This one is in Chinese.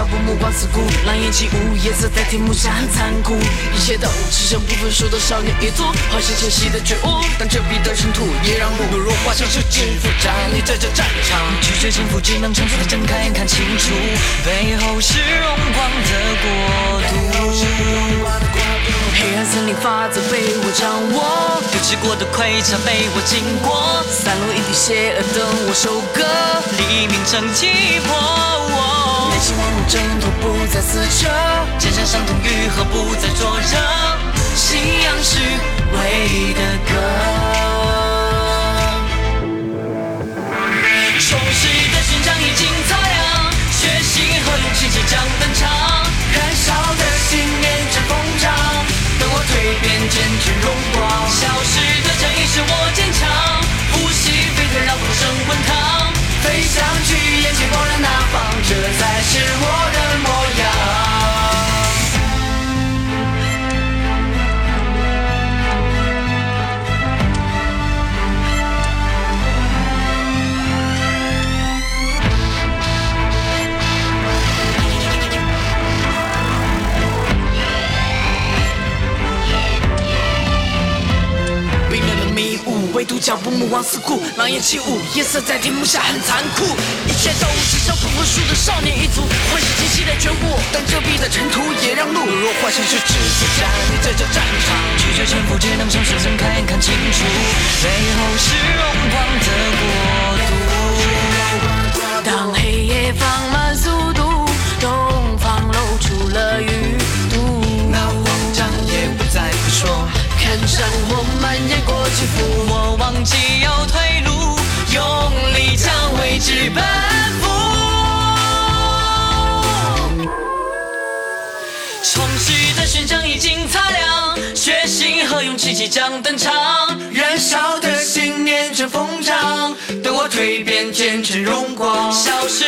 目光四顾，狼烟起舞，夜色在天幕下很残酷，一切都只剩不分输的少年一族，化身前夕的觉悟，但这笔的尘土也让路。懦弱化成是制服，站立在这战场，拒绝征服，只能沉着的睁开眼看清楚，背后是荣光的国度。黑暗森林法则被我掌握，丢弃过的盔甲被我经过，散落一地邪恶等我收割，黎明正击破内心万物挣脱，不再撕扯，肩上伤痛愈合，不再灼热，信仰是唯一的歌。不，目光四顾，狼烟起舞，夜色在天幕下很残酷，一切都只像不服输的少年一族，唤醒清晰的觉悟，但遮蔽的尘土也让路。若幻想是制服，站立在这战场，拒绝沉浮，只能向睁开眼看清楚，背后是荣光的国看山火蔓延过去，抚摸忘记有退路，用力将未知奔赴。充实的勋章已经擦亮，决心和勇气即将登场，燃烧的信念正疯长，等我蜕变，见证荣光。消失